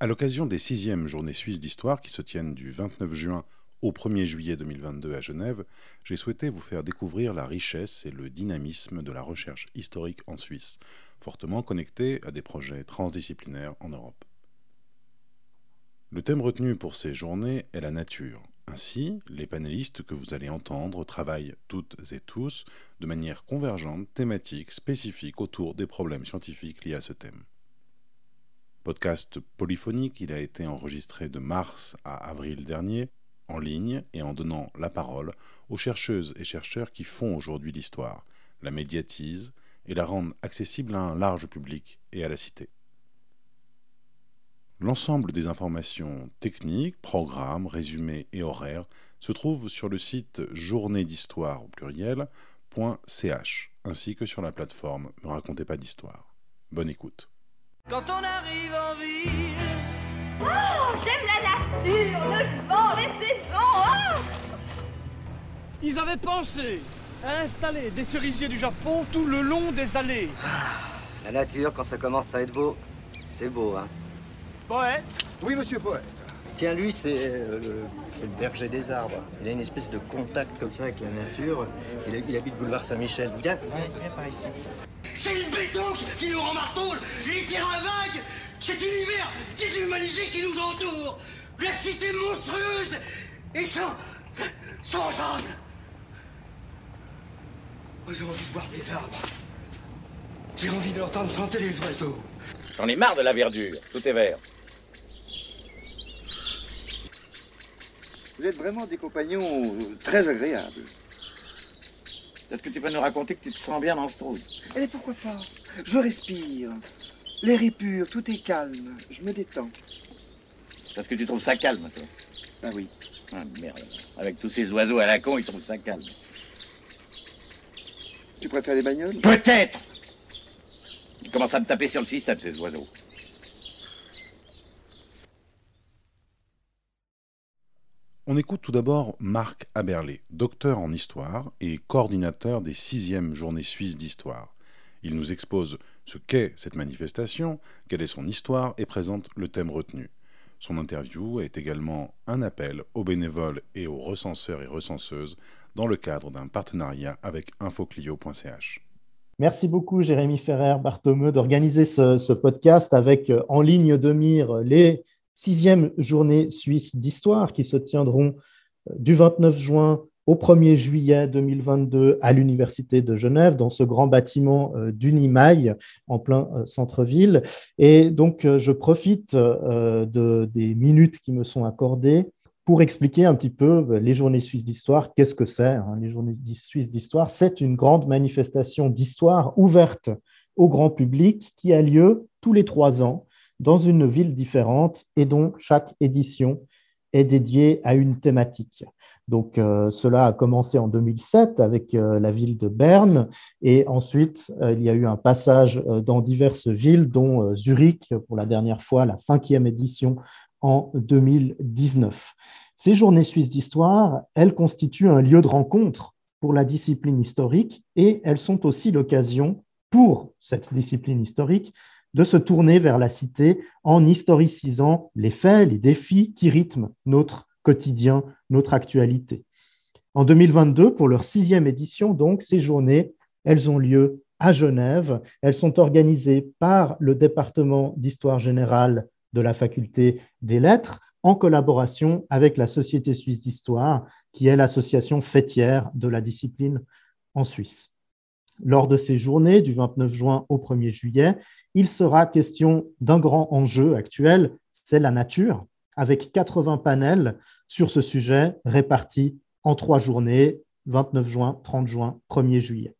À l'occasion des sixièmes journées suisses d'histoire qui se tiennent du 29 juin au 1er juillet 2022 à Genève, j'ai souhaité vous faire découvrir la richesse et le dynamisme de la recherche historique en Suisse, fortement connectée à des projets transdisciplinaires en Europe. Le thème retenu pour ces journées est la nature. Ainsi, les panélistes que vous allez entendre travaillent toutes et tous de manière convergente, thématique, spécifique autour des problèmes scientifiques liés à ce thème. Podcast polyphonique, il a été enregistré de mars à avril dernier, en ligne et en donnant la parole aux chercheuses et chercheurs qui font aujourd'hui l'histoire, la médiatisent et la rendent accessible à un large public et à la cité. L'ensemble des informations techniques, programmes, résumés et horaires se trouvent sur le site journée d'histoire au pluriel.ch ainsi que sur la plateforme Me racontez pas d'histoire. Bonne écoute. Quand on arrive en ville. Oh, j'aime la nature, le vent, les saisons. Oh Ils avaient pensé à installer des cerisiers du Japon tout le long des allées. La nature, quand ça commence à être beau, c'est beau, hein. Poète Oui, monsieur poète. Tiens, lui, c'est euh, le, c'est le berger des arbres. Il a une espèce de contact comme ça avec la nature. Il, il habite boulevard Saint-Michel. Viens, viens, viens par ici. C'est le béton qui nous rend marteau, les terrains vagues, cet univers déshumanisé qui nous entoure, la cité monstrueuse et sans, sans âme. Moi, J'ai envie de voir des arbres. J'ai envie d'entendre chanter les oiseaux. J'en ai marre de la verdure, tout est vert. Vous êtes vraiment des compagnons très agréables. Est-ce que tu peux nous raconter que tu te sens bien dans ce trou Et pourquoi pas? Je respire. L'air est pur, tout est calme. Je me détends. Parce que tu trouves ça calme, toi Ah oui. Ah merde. Avec tous ces oiseaux à la con, ils trouvent ça calme. Tu préfères les bagnoles? Peut-être Ils commencent à me taper sur le système, ces oiseaux. On écoute tout d'abord Marc Aberlé, docteur en histoire et coordinateur des sixièmes journées suisses d'histoire. Il nous expose ce qu'est cette manifestation, quelle est son histoire et présente le thème retenu. Son interview est également un appel aux bénévoles et aux recenseurs et recenseuses dans le cadre d'un partenariat avec infoclio.ch. Merci beaucoup, Jérémy Ferrer, Barthomeu, d'organiser ce, ce, podcast avec euh, en ligne de mire les sixième journée suisse d'histoire qui se tiendront euh, du 29 juin au 1er juillet 2022 à l'Université de Genève, dans ce grand bâtiment euh, d'Unimail en plein euh, centre-ville. Et donc, je profite de, des minutes qui me sont accordées pour expliquer un petit peu les journées suisses d'histoire. Qu'est-ce que c'est hein, Les journées suisses d'histoire, c'est une grande manifestation d'histoire ouverte au grand public qui a lieu tous les trois ans dans une ville différente et dont chaque édition est dédiée à une thématique. Donc, euh, cela a commencé en 2007 avec euh, la ville de Berne et ensuite euh, il y a eu un passage dans diverses villes, dont Zurich pour la dernière fois, la cinquième édition en 2019. Ces journées suisses d'histoire, elles constituent un lieu de rencontre pour la discipline historique et elles sont aussi l'occasion pour cette discipline historique de se tourner vers la cité en historicisant les faits, les défis qui rythment notre quotidien, notre actualité. En 2022, pour leur sixième édition, donc, ces journées, elles ont lieu à Genève. Elles sont organisées par le département d'histoire générale de la faculté des lettres en collaboration avec la Société suisse d'histoire, qui est l'association fêtière de la discipline en Suisse. Lors de ces journées, du 29 juin au 1er juillet, il sera question d'un grand enjeu actuel, c'est la nature, avec 80 panels sur ce sujet répartis en trois journées, 29 juin, 30 juin, 1er juillet.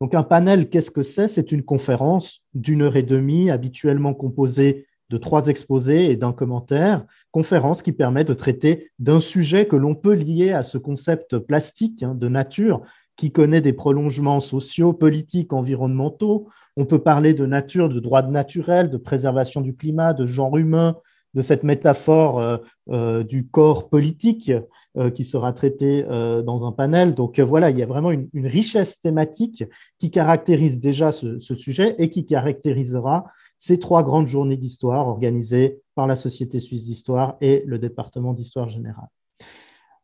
Donc un panel, qu'est-ce que c'est? C'est une conférence d'une heure et demie, habituellement composée de trois exposés et d'un commentaire, conférence qui permet de traiter d'un sujet que l'on peut lier à ce concept plastique hein, de nature qui connaît des prolongements sociaux, politiques, environnementaux. On peut parler de nature, de droits naturels, de préservation du climat, de genre humain, de cette métaphore euh, euh, du corps politique euh, qui sera traitée dans un panel. Donc voilà, il y a vraiment une, richesse thématique qui caractérise déjà ce, sujet et qui caractérisera ces trois grandes journées d'histoire organisées par la Société suisse d'histoire et le département d'histoire générale.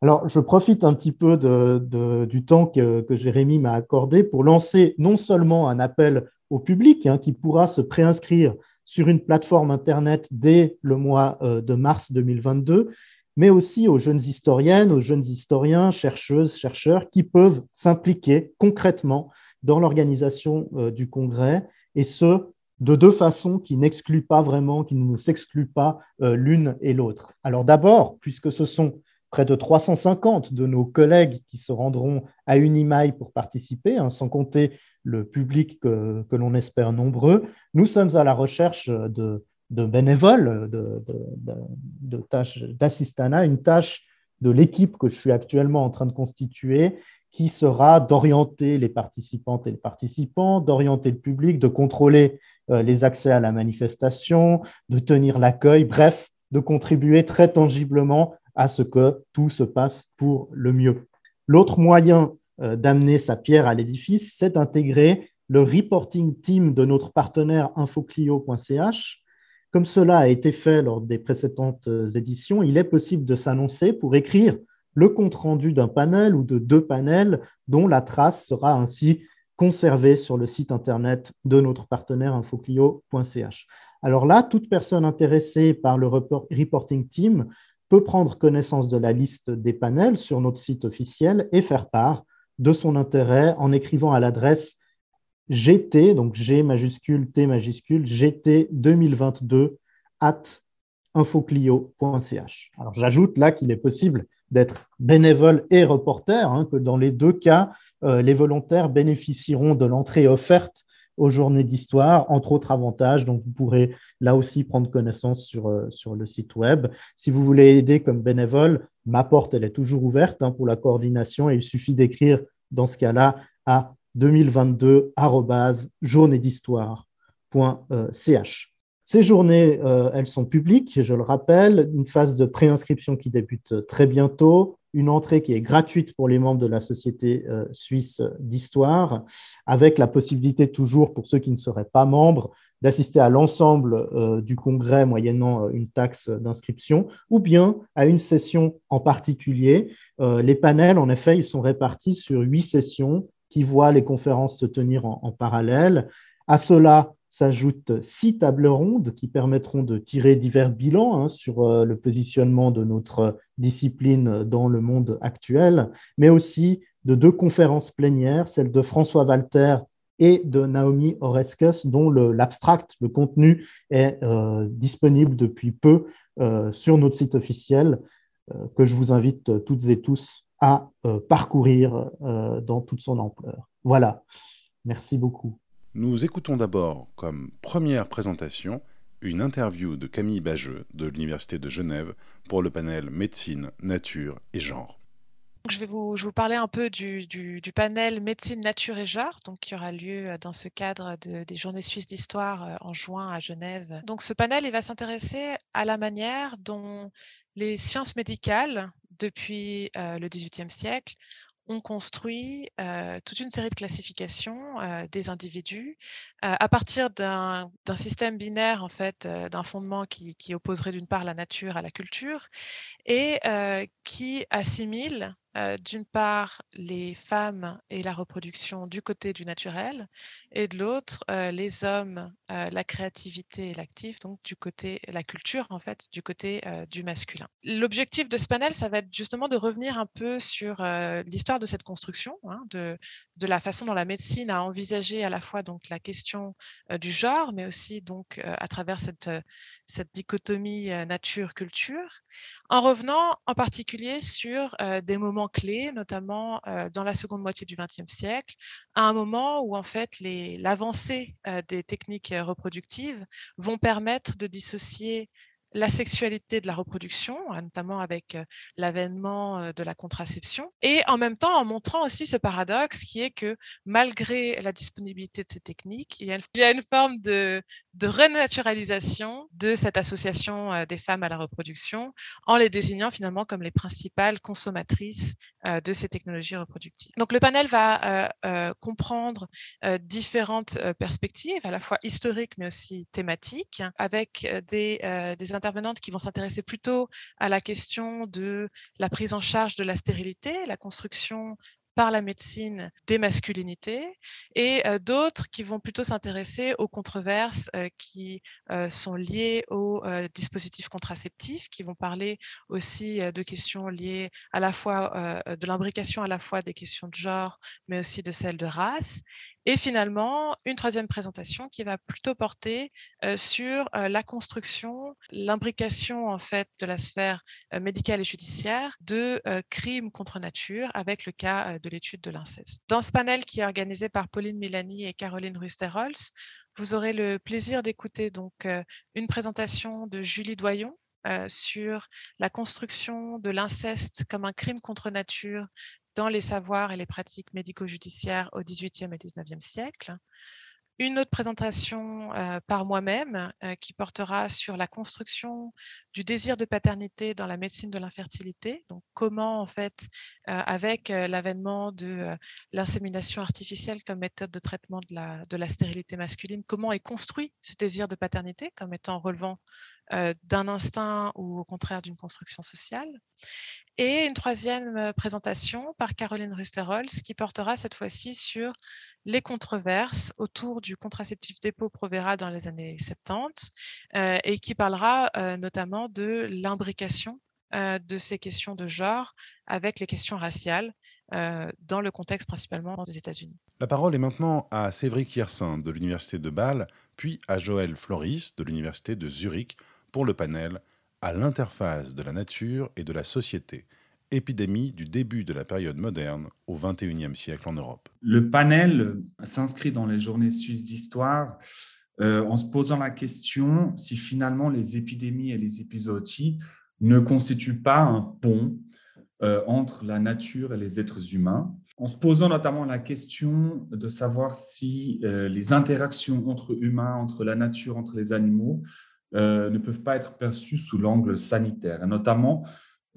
Alors, je profite un petit peu du temps que, Jérémy m'a accordé pour lancer non seulement un appel au public hein, qui pourra se préinscrire sur une plateforme Internet dès le mois euh, de mars 2022, mais aussi aux jeunes historiennes, aux jeunes historiens, chercheuses, chercheurs qui peuvent s'impliquer concrètement dans l'organisation euh, du congrès, et ce, de deux façons qui n'excluent pas vraiment, qui ne s'excluent pas euh, l'une et l'autre. Alors d'abord, puisque ce sont près de 350 de nos collègues qui se rendront à Unimail pour participer, hein, sans compter le public que, que l'on espère nombreux, nous sommes à la recherche de bénévoles, de, tâches d'assistanat, une tâche de l'équipe que je suis actuellement en train de constituer qui sera d'orienter les participantes et les participants, d'orienter le public, de contrôler euh, les accès à la manifestation, de tenir l'accueil, bref, de contribuer très tangiblement à ce que tout se passe pour le mieux. L'autre moyen euh, d'amener sa pierre à l'édifice, c'est d'intégrer le reporting team de notre partenaire infoclio.ch comme cela a été fait lors des précédentes euh, éditions, il est possible de s'annoncer pour écrire le compte-rendu d'un panel ou de deux panels dont la trace sera ainsi conservée sur le site internet de notre partenaire infoclio.ch. Alors là, toute personne intéressée par le reporting team peut prendre connaissance de la liste des panels sur notre site officiel et faire part de son intérêt en écrivant à l'adresse GT, donc G majuscule, T majuscule, GT 2022 at infoclio.ch. Alors j'ajoute là qu'il est possible d'être bénévole et reporter, hein, que dans les deux cas, euh, les volontaires bénéficieront de l'entrée offerte aux journées d'histoire, entre autres avantages. Donc, vous pourrez là aussi prendre connaissance sur, euh, sur le site web. Si vous voulez aider comme bénévole, ma porte, elle est toujours ouverte hein, pour la coordination et il suffit d'écrire dans ce cas-là à 2022 journée-d'histoire.ch. Ces journées, euh, elles sont publiques, je le rappelle, une phase de préinscription qui débute très bientôt, une entrée qui est gratuite pour les membres de la Société euh, suisse d'histoire, avec la possibilité toujours pour ceux qui ne seraient pas membres d'assister à l'ensemble euh, du congrès moyennant une taxe d'inscription, ou bien à une session en particulier. les panels, en effet, ils sont répartis sur huit sessions qui voit les conférences se tenir en, parallèle. À cela s'ajoutent six tables rondes qui permettront de tirer divers bilans hein, sur euh, le positionnement de notre discipline dans le monde actuel, mais aussi de deux conférences plénières, celle de François Walter et de Naomi Oreskes, dont l'abstract, le, contenu est euh, disponible depuis peu euh, sur notre site officiel, que je vous invite toutes et tous à parcourir dans toute son ampleur. Voilà, merci beaucoup. Nous écoutons d'abord comme première présentation une interview de Camille Bageux de l'Université de Genève pour le panel Médecine, Nature et Genre. Je vais vous, parler un peu du, panel Médecine, Nature et Genre, donc, qui aura lieu euh, dans ce cadre de, des Journées suisses d'histoire en juin à Genève. Donc, ce panel il va s'intéresser à la manière dont les sciences médicales depuis le XVIIIe siècle, on construit toute une série de classifications des individus à partir d'un système binaire, en fait, d'un fondement qui, qui opposerait d'une part la nature à la culture et qui assimile d'une part les femmes et la reproduction du côté du naturel, et de l'autre les hommes, euh, la créativité et l'actif, donc du côté la culture en fait, du côté du masculin. L'objectif de ce panel, ça va être justement de revenir un peu sur l'histoire de cette construction, hein, de, de la façon dont la médecine a envisagé à la fois donc la question du genre, mais aussi donc à travers cette, cette dichotomie nature-culture, en revenant en particulier sur des moments clés, notamment dans la seconde moitié du XXe siècle, à un moment où en fait l'avancée des techniques reproductives vont permettre de dissocier la sexualité de la reproduction, hein, notamment avec l'avènement de la contraception, et en même temps en montrant aussi ce paradoxe qui est que malgré la disponibilité de ces techniques, il y a une, forme de, renaturalisation de cette association des femmes à la reproduction en les désignant finalement comme les principales consommatrices de ces technologies reproductives. Donc le panel va comprendre différentes perspectives, à la fois historiques mais aussi thématiques, avec des, des qui vont s'intéresser plutôt à la question de la prise en charge de la stérilité, la construction par la médecine des masculinités et d'autres qui vont plutôt s'intéresser aux controverses qui sont liées aux dispositifs contraceptifs, qui vont parler aussi de questions liées à la fois de l'imbrication à la fois des questions de genre, mais aussi de celles de race et finalement, une troisième présentation qui va plutôt porter sur la construction, l'imbrication en fait de la sphère médicale et judiciaire de crimes contre nature avec le cas de l'étude de l'inceste. Dans ce panel qui est organisé par Pauline Milani et Caroline Rusterholz, vous aurez le plaisir d'écouter donc une présentation de Julie Doyon, sur la construction de l'inceste comme un crime contre nature dans les savoirs et les pratiques médico-judiciaires au XVIIIe et XIXe siècle. Une autre présentation euh, par moi-même euh, qui portera sur la construction du désir de paternité dans la médecine de l'infertilité. Donc, comment, en fait, euh, avec l'avènement de l'insémination artificielle comme méthode de traitement de la, de la stérilité masculine, comment est construit ce désir de paternité comme étant relevant d'un instinct ou au contraire d'une construction sociale? Et une troisième présentation par Caroline Rusterholz qui portera cette fois-ci sur les controverses autour du contraceptif dépôt Provera dans les années 70 et qui parlera notamment de l'imbrication de ces questions de genre avec les questions raciales dans le contexte principalement des États-Unis. La parole est maintenant à Sévric Yersin de l'Université de Bâle, puis à Joël Floris de l'Université de Zurich pour le panel à l'interface de la nature et de la société, épidémie du début de la période moderne au XXIe siècle en Europe. Le panel s'inscrit dans les journées suisses d'histoire euh, en se posant la question si finalement les épidémies et les épisodies ne constituent pas un pont euh, entre la nature et les êtres humains, en se posant notamment la question de savoir si euh, les interactions entre humains, entre la nature, entre les animaux, euh, ne peuvent pas être perçus sous l'angle sanitaire. Et notamment,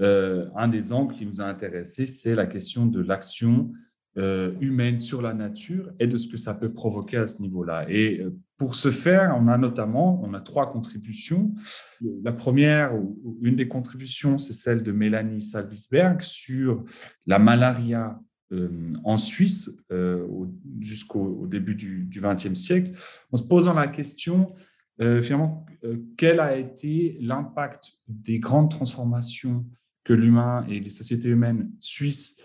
euh, un des angles qui nous a intéressés, c'est la question de l'action euh, humaine sur la nature et de ce que ça peut provoquer à ce niveau-là. Et pour ce faire, on a notamment on a trois contributions. La première, ou une des contributions, c'est celle de Mélanie Salvisberg sur la malaria en Suisse jusqu'au début du XXe siècle, en se posant la question euh, finalement, euh, quel a été l'impact des grandes transformations que l'humain et les sociétés humaines suisses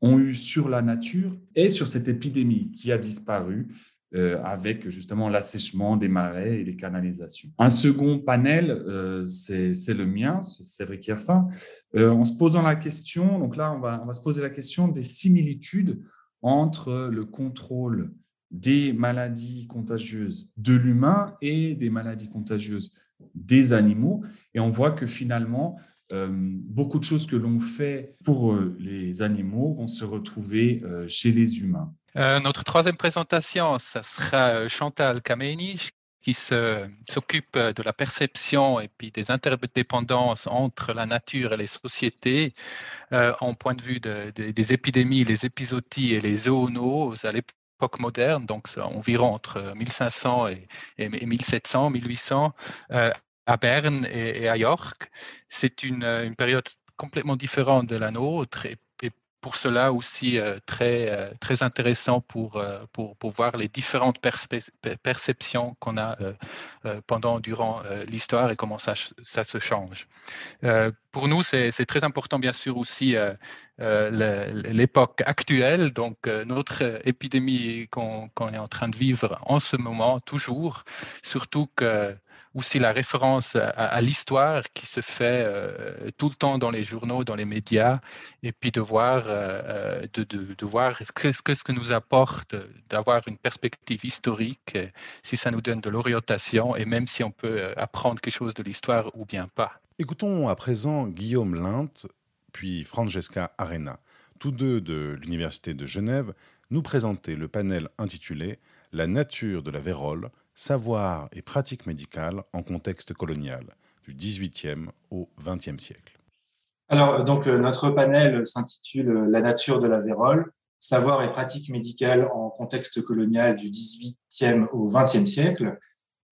ont eu sur la nature et sur cette épidémie qui a disparu euh, avec justement l'assèchement des marais et les canalisations? Un second panel, c'est le mien, Cédric Yersin, en se posant la question, donc là on va se poser la question des similitudes entre le contrôle des maladies contagieuses de l'humain et des maladies contagieuses des animaux. Et on voit que finalement, euh, beaucoup de choses que l'on fait pour euh, les animaux vont se retrouver euh, chez les humains. notre troisième présentation, ça sera Chantal Kameni qui s'occupe de la perception et puis des interdépendances entre la nature et les sociétés en point de vue des épidémies, les épisodies et les zoonoses moderne, donc environ entre 1500 et, 1700, 1800, euh, à Berne et, à York. C'est une, une, période complètement différente de la nôtre et pour cela aussi euh, très, euh, très intéressant pour, euh, pour, pour, voir les différentes perceptions qu'on a pendant, durant l'histoire et comment ça, ça se change. pour nous, c'est très important, bien sûr, aussi l'époque actuelle, donc notre épidémie qu'on est en train de vivre en ce moment, toujours, surtout que aussi la référence à, l'histoire qui se fait euh, tout le temps dans les journaux, dans les médias, et puis de voir, euh, de, de, voir ce que, ce que nous apporte d'avoir une perspective historique, si ça nous donne de l'orientation, et même si on peut apprendre quelque chose de l'histoire ou bien pas. Écoutons à présent Guillaume Lint, puis Francesca Arena, tous deux de l'Université de Genève, nous présenter le panel intitulé La nature de la vérole, savoir et pratique médicale en contexte colonial, du XVIIIe au XXe siècle. Alors, donc, euh, notre panel s'intitule La nature de la vérole, savoir et pratique médicale en contexte colonial du XVIIIe au XXe siècle.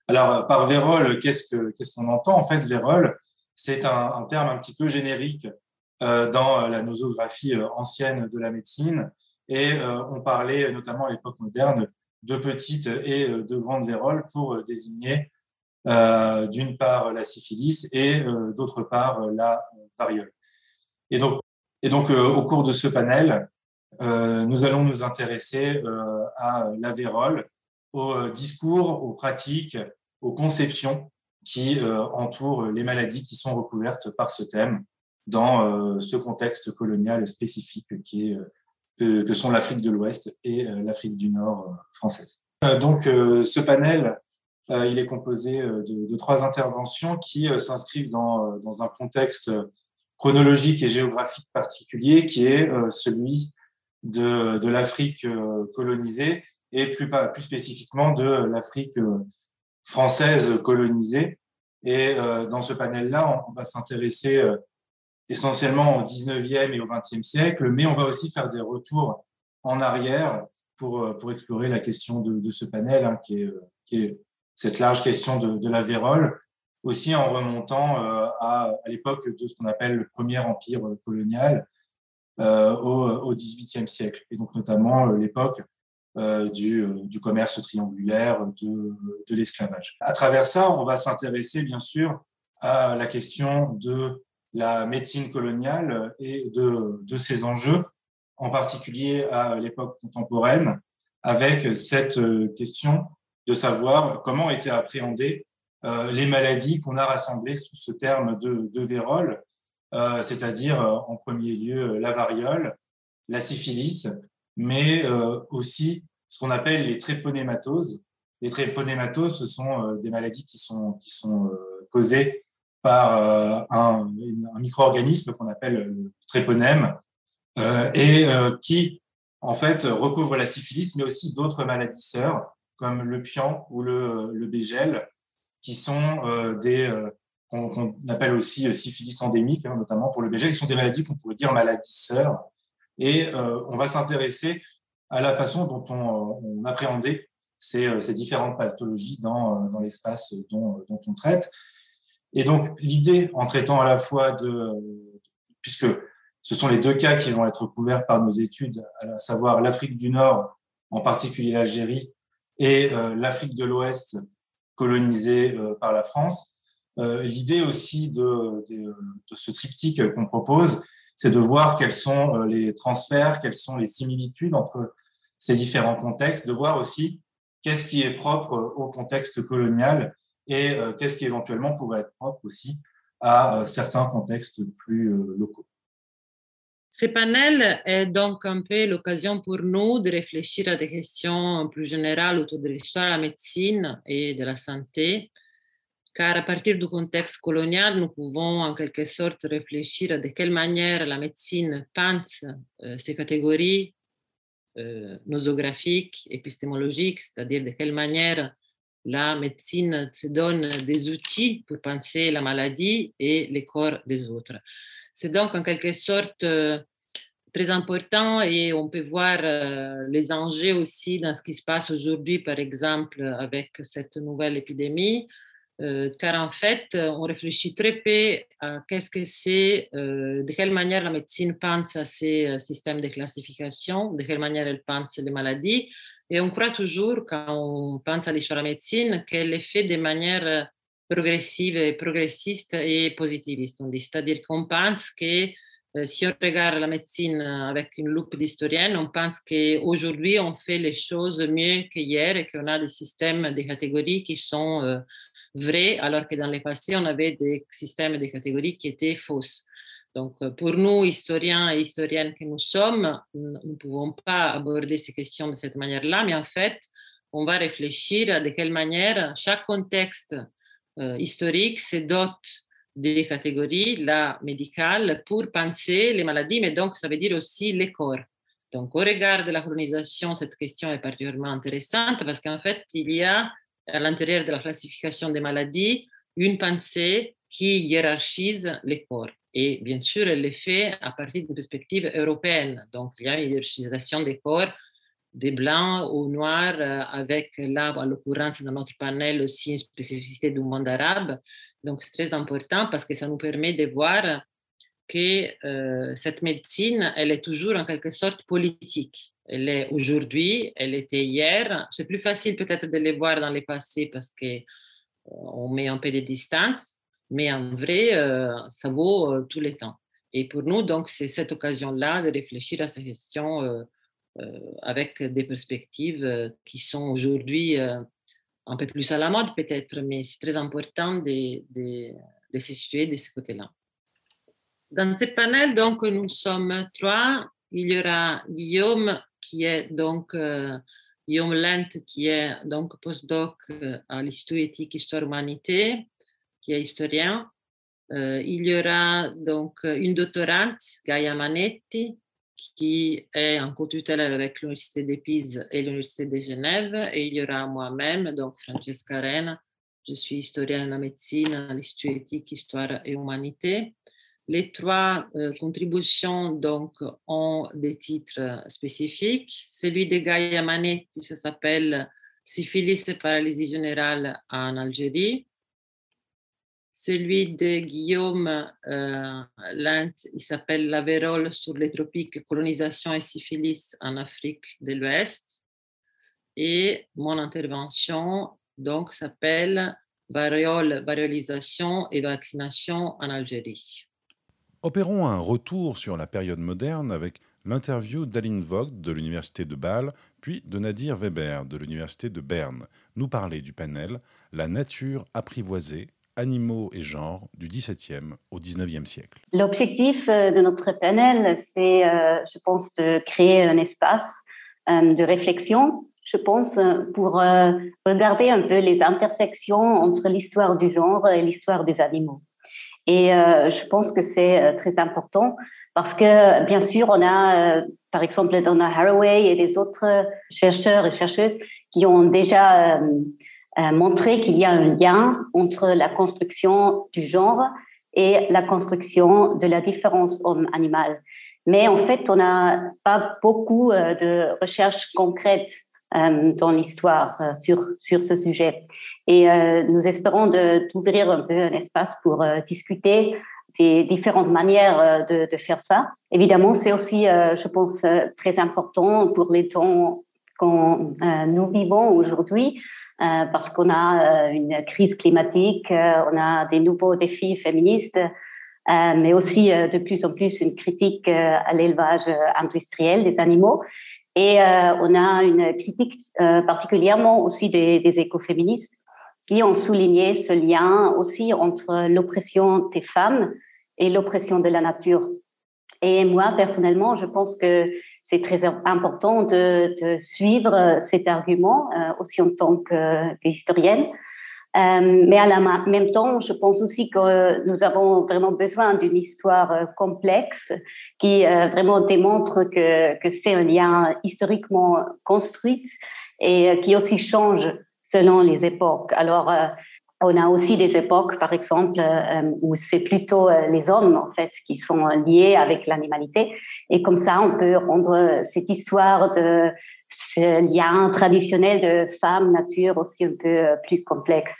Alors, par vérole, qu'est-ce qu'on entend En fait, vérole, c'est un, terme un petit peu générique euh, dans la nosographie euh, ancienne de la médecine. Et euh, on parlait notamment à l'époque moderne de petites et de grandes véroles pour désigner d'une part la syphilis et d'autre part la variole. Et donc, et donc au cours de ce panel, nous allons nous intéresser à la vérole, aux discours, aux pratiques, aux conceptions qui entourent les maladies qui sont recouvertes par ce thème dans euh, ce contexte colonial spécifique qui est, euh, que, sont l'Afrique de l'Ouest et euh, l'Afrique du Nord française. donc ce panel, il est composé de, trois interventions qui s'inscrivent dans, un contexte chronologique et géographique particulier qui est celui de, de l'Afrique colonisée et plus, plus spécifiquement de l'Afrique française colonisée. Et dans ce panel-là, on va s'intéresser essentiellement au 19e et au 20e siècle, mais on va aussi faire des retours en arrière pour, euh, pour explorer la question de, ce panel, hein, qui, est, euh, qui, est, cette large question de, la vérole, aussi en remontant euh, à, l'époque de ce qu'on appelle le premier empire colonial au, 18e siècle, et donc notamment l'époque du, du, commerce triangulaire, de, de l'esclavage. À travers ça, on va s'intéresser bien sûr à la question de la médecine coloniale et de, de ses enjeux, en particulier à l'époque contemporaine, avec cette question de savoir comment étaient appréhendées euh, les maladies qu'on a rassemblées sous ce terme de, de vérole, euh, c'est-à-dire en premier lieu la variole, la syphilis, mais euh, aussi ce qu'on appelle les tréponématoses. Les tréponématoses, ce sont des maladies qui sont, qui sont causées par euh, un, micro-organisme qu'on appelle le tréponème euh, et euh, qui en fait recouvre la syphilis, mais aussi d'autres maladies sœurs comme le pian ou le, le bégel, qui sont des qu'on appelle aussi syphilis endémique, hein, notamment pour le bégel, qui sont des maladies qu'on pourrait dire maladies sœurs. Et on va s'intéresser à la façon dont on, on appréhendait ces, ces, différentes pathologies dans, dans l'espace dont, dont, on traite. Et donc, l'idée, en traitant à la fois de, puisque ce sont les deux cas qui vont être couverts par nos études, à savoir l'Afrique du Nord, en particulier l'Algérie, et euh, l'Afrique de l'Ouest colonisée euh, par la France. Euh, l'idée aussi de, de, de, ce triptyque qu'on propose, c'est de voir quels sont les transferts, quelles sont les similitudes entre ces différents contextes, de voir aussi qu'est-ce qui est propre au contexte colonial et euh, qu'est-ce qui éventuellement pourrait être propre aussi à euh, certains contextes plus euh, locaux. Ce panel est donc un peu l'occasion pour nous de réfléchir à des questions plus générales autour de l'histoire de la médecine et de la santé, car à partir du contexte colonial, nous pouvons en quelque sorte réfléchir à de quelle manière la médecine pense ces catégories nosographiques, épistémologiques, c'est-à-dire de quelle manière la médecine se donne des outils pour penser la maladie et les corps des autres. C'est donc en quelque sorte euh, très important et on peut voir euh, les enjeux aussi dans ce qui se passe aujourd'hui, par exemple, avec cette nouvelle épidémie, euh, car en fait, on réfléchit très peu à qu'est-ce que c'est, de quelle manière la médecine pense à ces systèmes de classification, de quelle manière elle pense les maladies, et on croit toujours, quand on pense à l'histoire de la médecine, qu'elle est faite de manière euh, progressive, et progressiste et positiviste. C'est-à-dire qu'on pense que euh, si on regarde la médecine avec une loupe d'historienne, on pense qu'aujourd'hui, on fait les choses mieux qu'hier et qu'on a des systèmes, des catégories qui sont euh, vraies, alors que dans le passé, on avait des systèmes et des catégories qui étaient fausses. Donc, pour nous, historiens et historiennes que nous sommes, nous ne pouvons pas aborder ces questions de cette manière-là, mais en fait, on va réfléchir de quelle manière chaque contexte historique se dote des catégories, là, médicales, pour penser les maladies, mais donc ça veut dire aussi les corps. Donc, au regard de la colonisation, cette question est particulièrement intéressante parce qu'en fait, il y a à l'intérieur de la classification des maladies une pensée qui hiérarchise les corps. Et bien sûr, elle est faite à partir d'une perspective européenne. Donc, il y a une hiérarchisation des corps des blancs aux noirs, euh, avec là, en l'occurrence, dans notre panel aussi une spécificité du monde arabe. Donc, c'est très important parce que ça nous permet de voir que euh, cette médecine, elle est toujours en quelque sorte politique. Elle est aujourd'hui, elle était hier. C'est plus facile peut-être de les voir dans le passé parce qu'on euh, on met un peu de distance, mais en vrai, euh, ça vaut tout le temps. Et pour nous, donc, c'est cette occasion-là de réfléchir à ces questions avec des perspectives qui sont aujourd'hui un peu plus à la mode peut-être, mais c'est très important de, se situer de ce côté-là. Dans ce panel, donc, nous sommes trois. Il y aura Guillaume, qui est donc euh, Guillaume Lent, qui est donc postdoc euh, à l'Institut éthique Histoire Humanité, qui est historien. Euh, il y aura donc une doctorante, Gaia Manetti, qui est en co-tutelle avec l'Université de Pise et l'Université de Genève. Et il y aura moi-même, donc Francesca Rena, je suis historienne la médecine à l'Institut éthique, histoire et humanité. Les trois euh, contributions donc ont des titres spécifiques. Celui de Gaia Manetti, ça s'appelle Syphilis et paralysie générale en Algérie. Celui de Guillaume euh, Lint, il s'appelle La vérole sur les tropiques, colonisation et syphilis en Afrique de l'Ouest. Et mon intervention donc s'appelle Variole, variolisation et vaccination en Algérie. Opérons un retour sur la période moderne avec l'interview d'Aline Vogt de l'Université de Bâle, puis de Nadir Weber de l'Université de Berne, nous parler du panel La nature apprivoisée animaux et genres du XVIIe au XIXe siècle. L'objectif euh, de notre panel, c'est, euh, je pense, de créer un espace euh, de réflexion, je pense, pour regarder un peu les intersections entre l'histoire du genre et l'histoire des animaux. Et je pense que c'est très important parce que, bien sûr, on a, par exemple, Donna Haraway et des autres chercheurs et chercheuses qui ont déjà montrer qu'il y a un lien entre la construction du genre et la construction de la différence homme-animal. Mais en fait, on n'a pas beaucoup euh, de recherches concrètes euh, dans l'histoire euh, sur, sur ce sujet. Et nous espérons d'ouvrir un peu un espace pour discuter des différentes manières de, de faire ça. Évidemment, c'est aussi, je pense, très important pour les temps qu'on nous vivons aujourd'hui, euh, parce qu'on a euh, une crise climatique, euh, on a des nouveaux défis féministes, mais aussi de plus en plus une critique à l'élevage industriel des animaux. Et on a une critique particulièrement aussi des écoféministes qui ont souligné ce lien aussi entre l'oppression des femmes et l'oppression de la nature. Et moi, personnellement, je pense que c'est très important de, de, suivre cet argument euh, aussi en tant qu'historienne. Euh, mais à la même temps, je pense aussi que nous avons vraiment besoin d'une histoire euh, complexe qui euh, vraiment démontre que, que c'est un lien historiquement construit et qui aussi change selon les époques. Alors, on a aussi des époques, par exemple, euh, où c'est plutôt euh, les hommes, en fait, qui sont liés avec l'animalité. Et comme ça, on peut rendre cette histoire de ce lien traditionnel de femme-nature aussi un peu euh, plus complexe.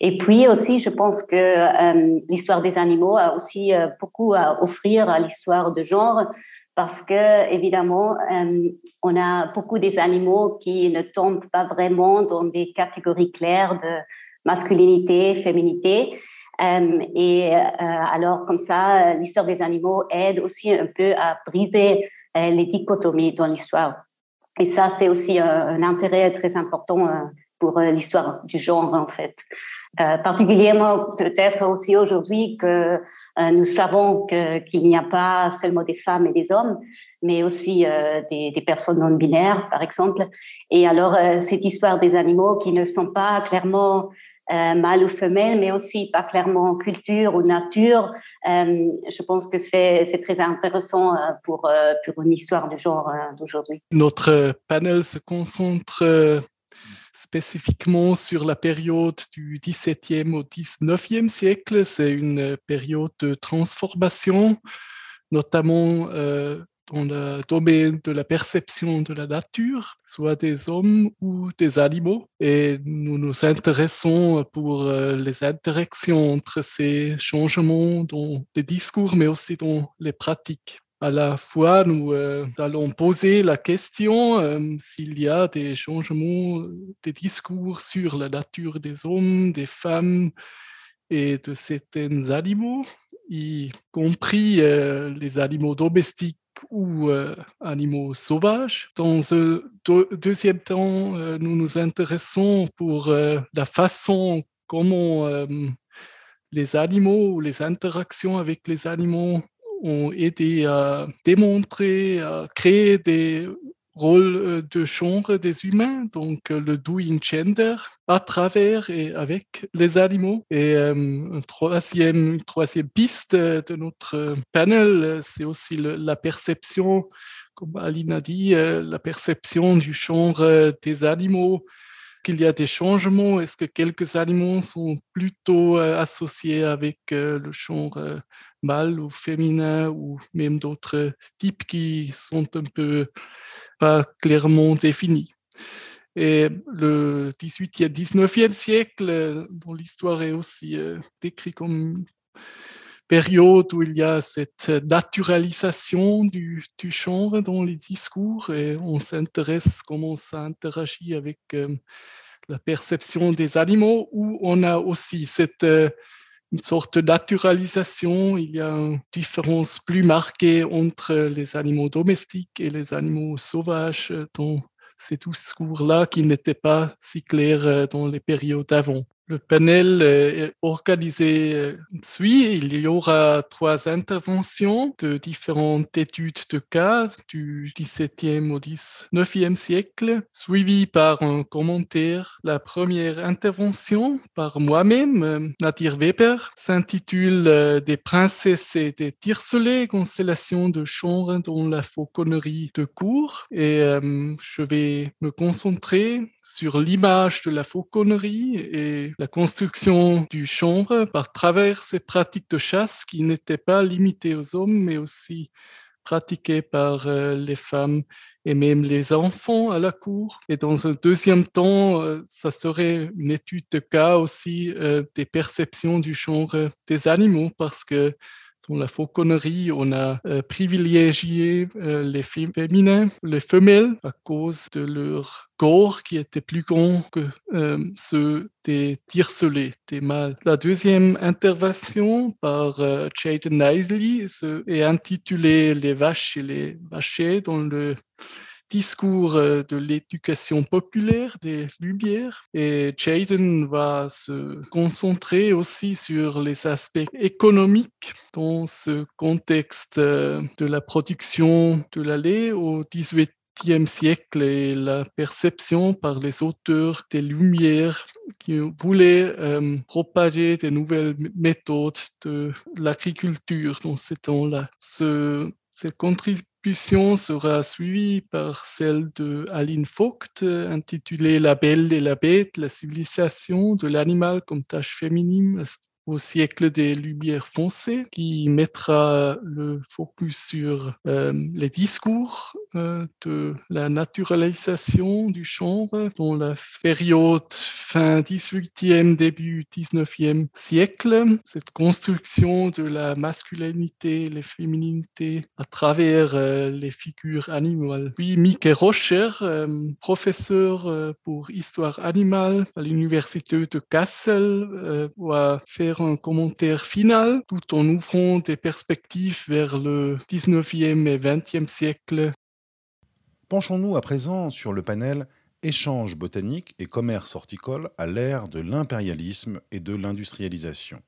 Et puis aussi, je pense que l'histoire des animaux a aussi beaucoup à offrir à l'histoire de genre parce que évidemment, on a beaucoup des animaux qui ne tombent pas vraiment dans des catégories claires de masculinité, féminité. Euh, et euh, alors, comme ça, l'histoire des animaux aide aussi un peu à briser euh, les dichotomies dans l'histoire. Et ça, c'est aussi un, intérêt très important pour l'histoire du genre, en fait. particulièrement peut-être aussi aujourd'hui que nous savons qu'il n'y a pas seulement des femmes et des hommes, mais aussi des, des, personnes non binaires, par exemple. Et alors, cette histoire des animaux qui ne sont pas clairement euh, mâle ou femelle, mais aussi pas clairement culture ou nature. Euh, je pense que c'est très intéressant euh, pour une histoire du genre d'aujourd'hui. Notre panel se concentre spécifiquement sur la période du XVIIe au XIXe siècle. C'est une période de transformation, notamment dans le domaine de la perception de la nature, soit des hommes ou des animaux. Et nous nous intéressons pour euh, les interactions entre ces changements dans les discours, mais aussi dans les pratiques. À la fois, nous euh, allons poser la question euh, s'il y a des changements des discours sur la nature des hommes, des femmes et de certains animaux, y compris les animaux domestiques ou euh, animaux sauvages. Dans un deuxième temps, euh, nous nous intéressons pour euh, la façon comment les animaux ou les interactions avec les animaux ont aidé à démontrer, à créer des rôle euh, de genre des humains, donc euh, le doing gender, à travers et avec les animaux. Et euh, une, troisième, troisième piste de notre panel, c'est aussi la perception, comme Aline a dit, la perception du genre des animaux qu'il y a des changements? Est-ce que quelques animaux sont plutôt associés avec le genre mâle ou féminin ou même d'autres types qui sont un peu pas clairement définis? Et le 18e, 19e siècle, dont l'histoire est aussi euh, décrite comme période où il y a cette naturalisation du, du genre dans les discours et on s'intéresse comment ça interagit avec euh, la perception des animaux, où on a aussi cette euh, une sorte de naturalisation. Il y a une différence plus marquée entre les animaux domestiques et les animaux sauvages dans ces discours-là qui n'étaient pas si clairs euh, dans les périodes avant. Le panel euh, est organisé euh, suit. Il y aura trois interventions de différentes études de cas du XVIIe au XIXe siècle, suivies par un commentaire. La première intervention par moi-même, euh, Nadir Weber, s'intitule Des princesses et des tiercelets, constellation de genre dans la fauconnerie de cour. Et je vais me concentrer sur l'image de la fauconnerie et la construction du chambre par travers ces pratiques de chasse qui n'étaient pas limitées aux hommes, mais aussi pratiquées par euh, les femmes et même les enfants à la cour. Et dans un deuxième temps, euh, ça serait une étude de cas aussi euh, des perceptions du genre des animaux, parce que dans la fauconnerie, on a privilégié les féminins, les femelles, à cause de leur corps qui était plus grand que euh, ceux des tiercelets, des mâles. La deuxième intervention par euh, Jayden Nisley est intitulée Les vaches et les vachers dans le discours euh, de l'éducation populaire des Lumières. Et Jayden va se concentrer aussi sur les aspects économiques dans ce contexte de la production de la lait au 18 siècle et la perception par les auteurs des Lumières qui voulaient euh, propager des nouvelles méthodes de l'agriculture dans ces temps-là. Ce, cette contribution sera suivie par celle de Aline Vogt, intitulée La Belle et la Bête, la civilisation de l'animal comme tâche féminine au siècle des Lumières foncées, qui mettra le focus sur euh, les discours euh, de la naturalisation du genre dans la période fin 18e, début 19e siècle. Cette construction de la masculinité et la féminité à travers euh, les figures animales. Puis Mickey Rocher, professeur pour histoire animale à l'université de Kassel, va faire un commentaire final tout en ouvrant des perspectives vers le 19e et 20e siècle. Penchons-nous à présent sur le panel Échange botanique et commerce horticole à l'ère de l'impérialisme et de l'industrialisation.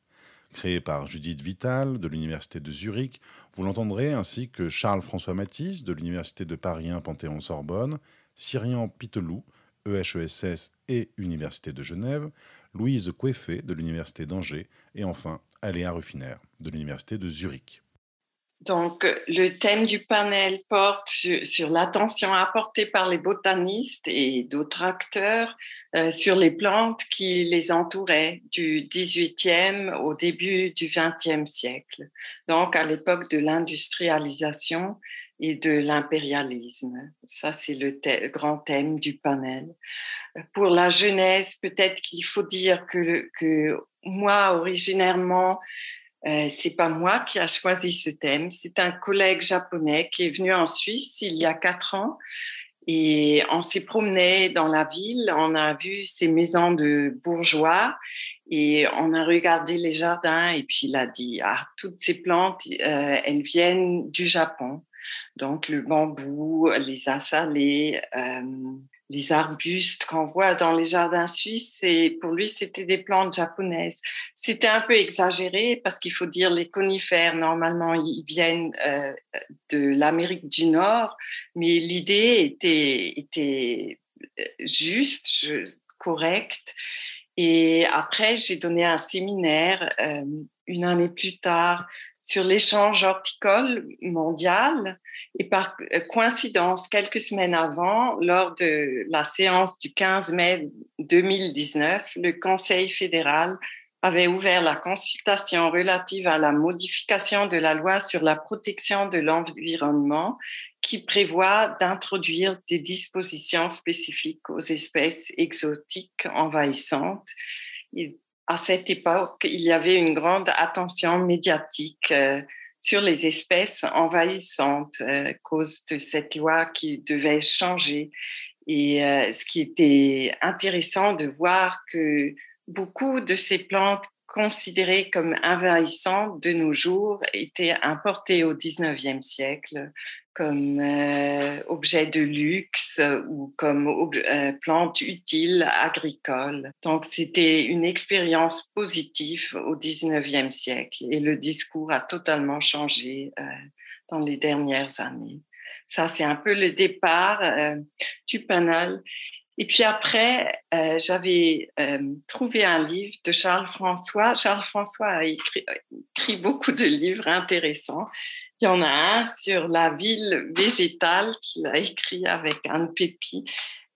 Créé par Judith Vital de l'Université de Zurich, vous l'entendrez ainsi que Charles-François Matisse de l'Université de Paris 1 Panthéon-Sorbonne, Cyrian Pitelou, EHESS et Université de Genève, Louise Coueffet de l'Université d'Angers et enfin Aléa Ruffiner de l'Université de Zurich. Donc, le thème du panel porte sur, l'attention apportée par les botanistes et d'autres acteurs euh, sur les plantes qui les entouraient du 18e au début du 20e siècle, donc à l'époque de l'industrialisation et de l'impérialisme. Ça, c'est le grand thème du panel. Pour la jeunesse, peut-être qu'il faut dire que, moi, originairement, euh, c'est pas moi qui a choisi ce thème, c'est un collègue japonais qui est venu en Suisse il y a quatre ans et on s'est promené dans la ville, on a vu ces maisons de bourgeois et on a regardé les jardins et puis il a dit ah toutes ces plantes euh, elles viennent du Japon donc le bambou, les azalées, euh, les arbustes qu'on voit dans les jardins suisses, et pour lui, c'était des plantes japonaises. C'était un peu exagéré parce qu'il faut dire les conifères, normalement, ils viennent euh, de l'Amérique du Nord, mais l'idée était, euh, juste, correcte. Et après, j'ai donné un séminaire une année plus tard sur l'échange horticole mondial. Et par coïncidence, quelques semaines avant, lors de la séance du 15 mai 2019, le Conseil fédéral avait ouvert la consultation relative à la modification de la loi sur la protection de l'environnement qui prévoit d'introduire des dispositions spécifiques aux espèces exotiques envahissantes à cette époque, il y avait une grande attention médiatique euh, sur les espèces envahissantes euh, cause de cette loi qui devait changer. Et euh, ce qui était intéressant de voir que beaucoup de ces plantes considérées comme envahissantes de nos jours étaient importées au 19e siècle comme euh, objet de luxe ou comme euh, plante utile agricole. Donc c'était une expérience positive au 19e siècle et le discours a totalement changé euh, dans les dernières années. Ça, c'est un peu le départ du panel. Et puis après, j'avais trouvé un livre de Charles François. Charles François a écrit, écrit, beaucoup de livres intéressants. Il y en a un sur la ville végétale qu'il a écrit avec Anne Pépi.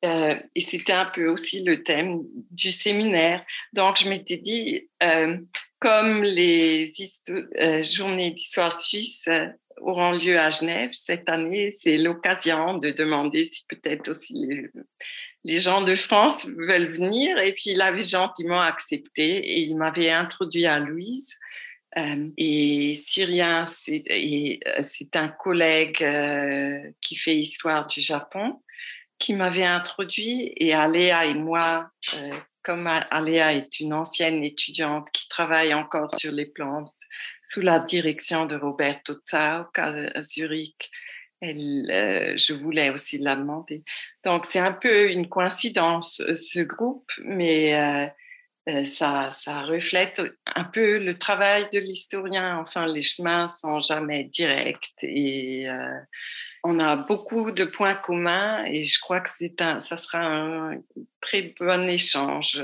Euh, et c'était un peu aussi le thème du séminaire. Donc, je m'étais dit, euh, comme les euh, journées d'histoire suisse auront lieu à Genève cette année, c'est l'occasion de demander si peut-être aussi les, les, gens de France veulent venir. Et puis, il avait gentiment accepté et il m'avait introduit à Louise. Euh, et Syrien, euh, c'est un collègue euh, qui fait histoire du Japon qui m'avait introduit et Aléa et moi, comme Aléa est une ancienne étudiante qui travaille encore sur les plantes sous la direction de Roberto Zauk à Zurich, elle, je voulais aussi la demander. Donc c'est un peu une coïncidence ce groupe, mais euh, ça, reflète un peu le travail de l'historien. Enfin, les chemins sont jamais directs et euh, on a beaucoup de points communs et je crois que c'est un, ça sera un très bon échange.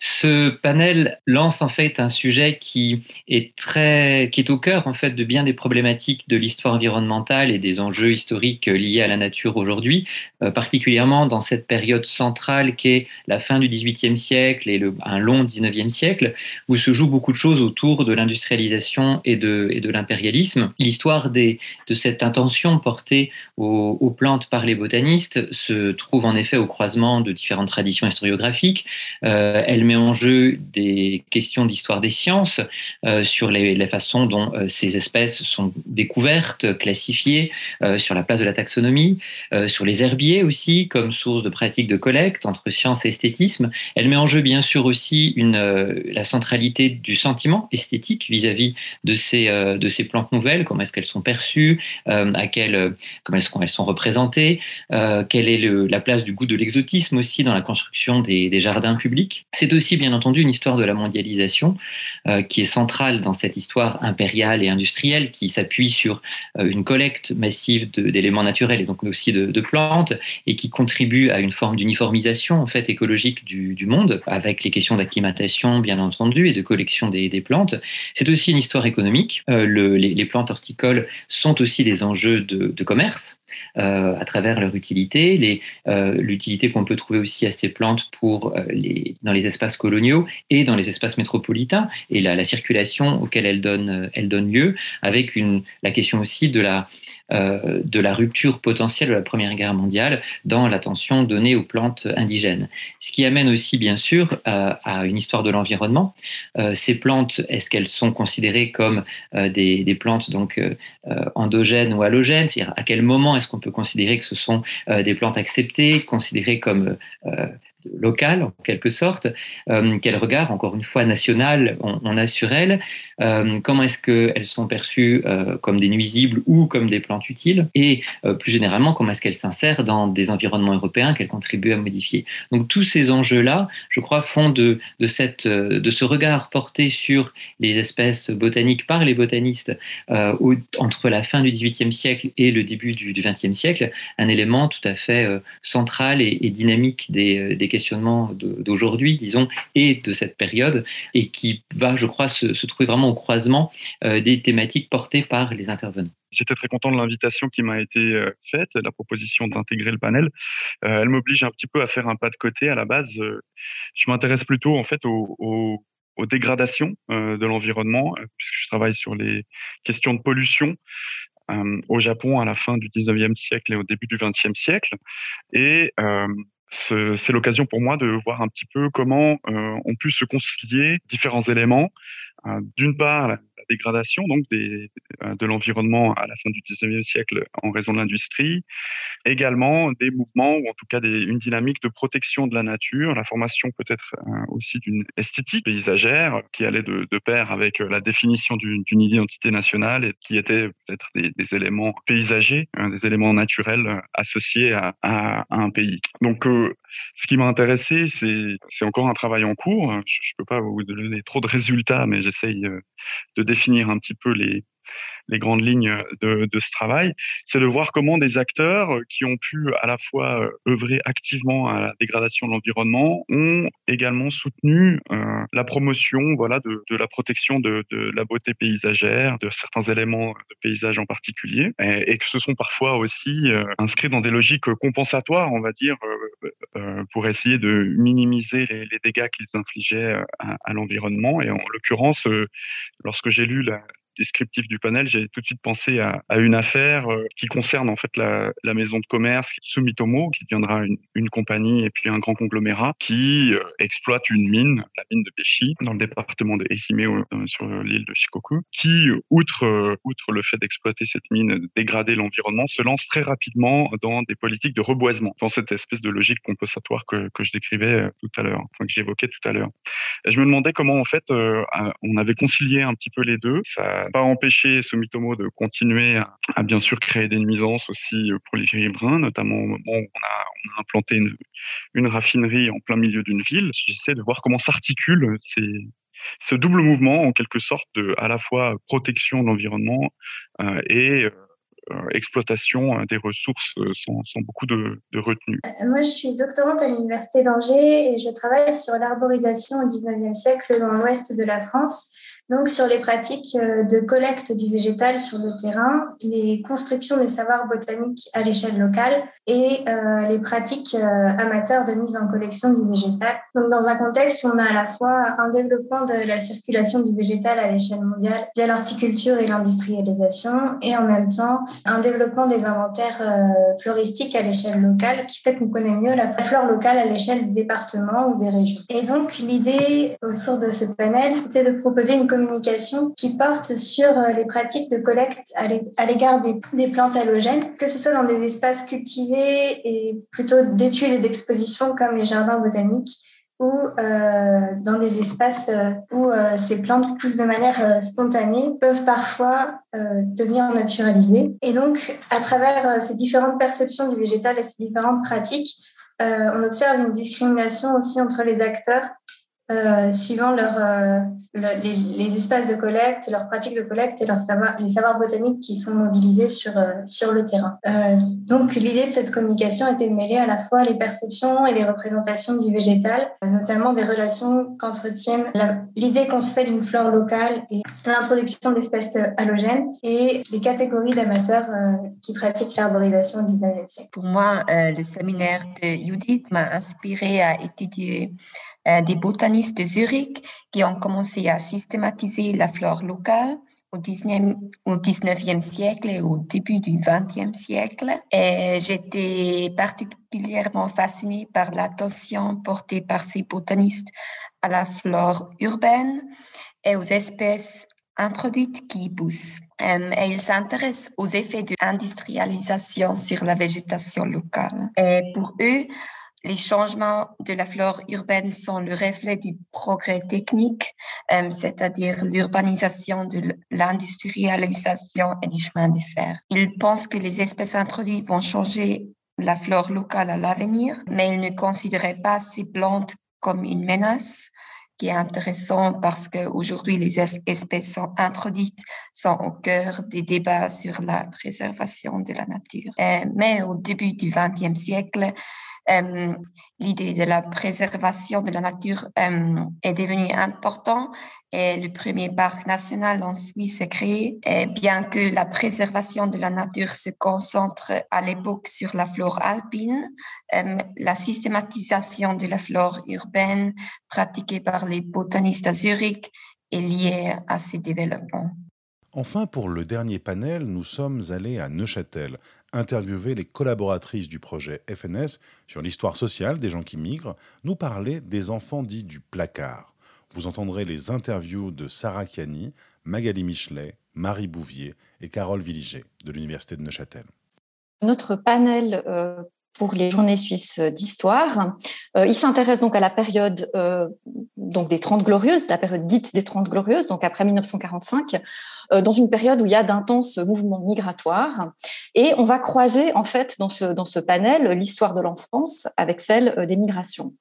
Euh. Ce panel lance en fait un sujet qui est très, qui est au cœur en fait de bien des problématiques de l'histoire environnementale et des enjeux historiques liés à la nature aujourd'hui, euh, particulièrement dans cette période centrale qu'est la fin du XVIIIe siècle et le, un long XIXe siècle, où se jouent beaucoup de choses autour de l'industrialisation et de, et de l'impérialisme. L'histoire de cette intention portée aux, plantes par les botanistes se trouve en effet au croisement de différentes traditions historiographiques. Euh, met en jeu des questions d'histoire des sciences sur les, la façon dont ces espèces sont découvertes, classifiées, sur la place de la taxonomie, sur les herbiers aussi comme source de pratiques de collecte entre science et esthétisme. Elle met en jeu bien sûr aussi la centralité du sentiment esthétique vis-à-vis de, ces, de ces plantes nouvelles, comment est-ce qu'elles sont perçues, à comment est-ce qu'elles sont représentées, quelle est la place du goût de l'exotisme aussi dans la construction des, jardins publics. C'est aussi bien entendu une histoire de la mondialisation euh, qui est centrale dans cette histoire impériale et industrielle qui s'appuie sur euh, une collecte massive d'éléments naturels et donc aussi de, plantes et qui contribue à une forme d'uniformisation en fait écologique du, monde avec les questions d'acclimatation bien entendu et de collection des, plantes. C'est aussi une histoire économique. Euh, les, plantes horticoles sont aussi des enjeux de commerce à travers leur utilité, euh, l'utilité qu'on peut trouver aussi à ces plantes euh, dans les espaces coloniaux et dans les espaces métropolitains, et la, la circulation auquel elles donnent, lieu, avec la question aussi de la, euh, de la rupture potentielle de la Première Guerre mondiale dans l'attention donnée aux plantes indigènes. Ce qui amène aussi, bien sûr, euh, à une histoire de l'environnement. Euh, ces plantes, est-ce qu'elles sont considérées comme des, plantes donc endogènes ou halogènes? C'est-à-dire à quel moment est-ce qu'on peut considérer que ce sont des plantes acceptées, considérées comme locale, en quelque sorte. Euh, quel regard, encore une fois, national on, a sur elles euh, Comment est-ce qu'elles sont perçues euh, comme des nuisibles ou comme des plantes utiles? Et plus généralement, comment est-ce qu'elles s'insèrent dans des environnements européens qu'elles contribuent à modifier? Donc tous ces enjeux-là, je crois, font de, de, cette, de ce regard porté sur les espèces botaniques par les botanistes entre la fin du XVIIIe siècle et le début du XXe siècle un élément tout à fait central et, dynamique des, des questionnement d'aujourd'hui, disons, et de cette période, et qui va, je crois, se, trouver vraiment au croisement euh, des thématiques portées par les intervenants. J'étais très content de l'invitation qui m'a été euh, faite, la proposition d'intégrer le panel. Euh, elle m'oblige un petit peu à faire un pas de côté. À la base, je m'intéresse plutôt en fait aux, dégradations de l'environnement, puisque je travaille sur les questions de pollution au Japon à la fin du 19e siècle et au début du 20e siècle. Et c'est l'occasion pour moi de voir un petit peu comment euh, on peut se concilier différents éléments. Euh, d'une part, dégradation donc euh, de l'environnement à la fin du 19e siècle en raison de l'industrie. Également des mouvements ou en tout cas des, une dynamique de protection de la nature, la formation peut-être euh, aussi d'une esthétique paysagère qui allait de, pair avec euh, la définition d'une identité nationale et qui était peut-être des, éléments paysagers, hein, des éléments naturels associés à, à, un pays. Donc ce qui m'a intéressé, c'est encore un travail en cours. Je ne peux pas vous donner trop de résultats, mais j'essaye de définir un petit peu les, les grandes lignes de, ce travail, c'est de voir comment des acteurs qui ont pu à la fois euh, œuvrer activement à la dégradation de l'environnement ont également soutenu euh, la promotion voilà, de, la protection de, la beauté paysagère, de certains éléments de paysage en particulier, et, que ce sont parfois aussi euh, inscrits dans des logiques compensatoires, on va dire, pour essayer de minimiser les, dégâts qu'ils infligeaient à l'environnement. Et en l'occurrence, lorsque j'ai lu la, descriptif du panel, j'ai tout de suite pensé à, une affaire euh, qui concerne en fait la, maison de commerce Sumitomo, qui deviendra une, compagnie et puis un grand conglomérat qui euh, exploite une mine, la mine de Beshi, dans le département de Ehime, euh, sur l'île de Shikoku, qui, outre, outre le fait d'exploiter cette mine, dégrader l'environnement, se lance très rapidement dans des politiques de reboisement, dans cette espèce de logique compensatoire que, que je décrivais tout à l'heure, que j'évoquais tout à l'heure. Je me demandais comment en fait on avait concilié un petit peu les deux. Ça pas empêché Sumitomo de continuer à, bien sûr créer des nuisances aussi euh, pour les riverains, notamment au moment où on a, implanté une, raffinerie en plein milieu d'une ville. J'essaie de voir comment s'articule ce double mouvement en quelque sorte de à la fois protection de l'environnement euh, et euh, exploitation des ressources sans, beaucoup de, de, retenue. Moi, je suis doctorante à l'Université d'Angers et je travaille sur l'arborisation au 19e siècle dans l'ouest de la France donc sur les pratiques euh, de collecte du végétal sur le terrain, les constructions des savoirs botaniques à l'échelle locale et euh, les pratiques euh, amateurs de mise en collection du végétal. Donc dans un contexte où on a à la fois un développement de la circulation du végétal à l'échelle mondiale via l'horticulture et l'industrialisation et en même temps un développement des inventaires floristiques à l'échelle locale qui fait qu'on connaît mieux la flore locale à l'échelle du département ou des régions. Et donc l'idée autour de ce panel, c'était de proposer une communication qui porte sur euh, les pratiques de collecte à l'égard des, plantes halogènes, que ce soit dans des espaces cultivés et plutôt d'études et d'expositions comme les jardins botaniques ou euh, dans des espaces euh, où ces plantes poussent de manière spontanée, peuvent parfois devenir naturalisées. Et donc, à travers ces différentes perceptions du végétal et ces différentes pratiques, on observe une discrimination aussi entre les acteurs euh, suivant leur, euh, les, espaces de collecte, leurs pratiques de collecte et leurs savoir, les savoirs botaniques qui sont mobilisés sur, euh, sur le terrain. donc l'idée de cette communication était de mêler à la fois les perceptions et les représentations du végétal, notamment des relations qu'entretiennent l'idée qu'on se fait d'une flore locale et l'introduction d'espèces halogènes et les catégories d'amateurs qui pratiquent l'arborisation au 19e siècle. Pour moi, le séminaire de Judith m'a inspiré à étudier euh, des botanistes de Zurich qui ont commencé à systématiser la flore locale au 19, au 19e siècle et au début du 20e siècle. J'étais particulièrement fascinée par l'attention portée par ces botanistes à la flore urbaine et aux espèces introduites qui poussent. Euh, et ils s'intéressent aux effets de l'industrialisation sur la végétation locale. Pour eux, les changements de la flore urbaine sont le reflet du progrès technique, euh, c'est-à-dire l'urbanisation de l'industrialisation et du chemin de fer. Ils pensent que les espèces introduites vont changer la flore locale à l'avenir, mais ils ne considéraient pas ces plantes comme une menace, qui est intéressant parce qu'aujourd'hui, les espèces sont introduites sont au cœur des débats sur la préservation de la nature. Euh, mais au début du XXe siècle, euh, l'idée de la préservation de la nature euh, est devenue importante et le premier parc national en Suisse est créé. Bien que la préservation de la nature se concentre à l'époque sur la flore alpine, euh, la systématisation de la flore urbaine pratiquée par les botanistes à Zurich est liée à ces développements. Enfin, pour le dernier panel, nous sommes allés à Neuchâtel, interviewer les collaboratrices du projet FNS sur l'histoire sociale des gens qui migrent, nous parler des enfants dits du placard. Vous entendrez les interviews de Sarah Chiani, Magali Michelet, Marie Bouvier et Carole Villiger de l'Université de Neuchâtel. Notre panel euh, pour les journées suisses d'histoire. Euh, il s'intéresse donc à la période euh, donc des Trente Glorieuses, la période dite des Trente Glorieuses, donc après 1945, euh, dans une période où il y a d'intenses mouvements migratoires. Et on va croiser en fait dans ce, panel l'histoire de l'enfance avec celle des migrations.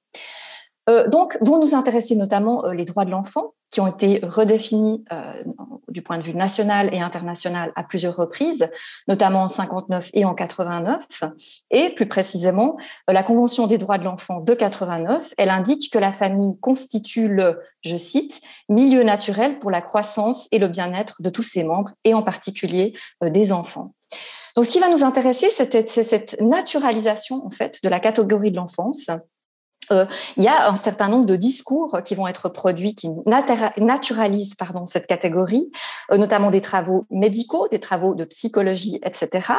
Donc, vont nous intéresser notamment les droits de l'enfant, qui ont été redéfinis euh, du point de vue national et international à plusieurs reprises, notamment en 59 et en 89. Et plus précisément, la Convention des droits de l'enfant de 89, elle indique que la famille constitue le, je cite, milieu naturel pour la croissance et le bien-être de tous ses membres, et en particulier des enfants. Donc, ce qui va nous intéresser, c'est cette naturalisation en fait de la catégorie de l'enfance euh, il y a un certain nombre de discours qui vont être produits qui naturalisent pardon, cette catégorie, euh, notamment des travaux médicaux, des travaux de psychologie, etc.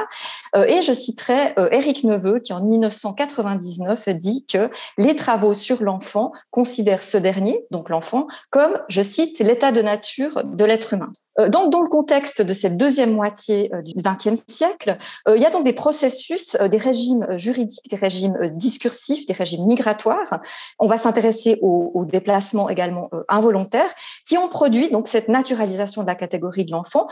Euh, et je citerai Éric Neveu qui en 1999 dit que les travaux sur l'enfant considèrent ce dernier, donc l'enfant, comme, je cite, l'état de nature de l'être humain. Euh, donc, dans le contexte de cette deuxième moitié euh, du XXe siècle, euh, il y a donc des processus, des régimes juridiques, des régimes discursifs, des régimes migratoires. On va s'intéresser aux, déplacements également involontaires qui ont produit donc cette naturalisation de la catégorie de l'enfant,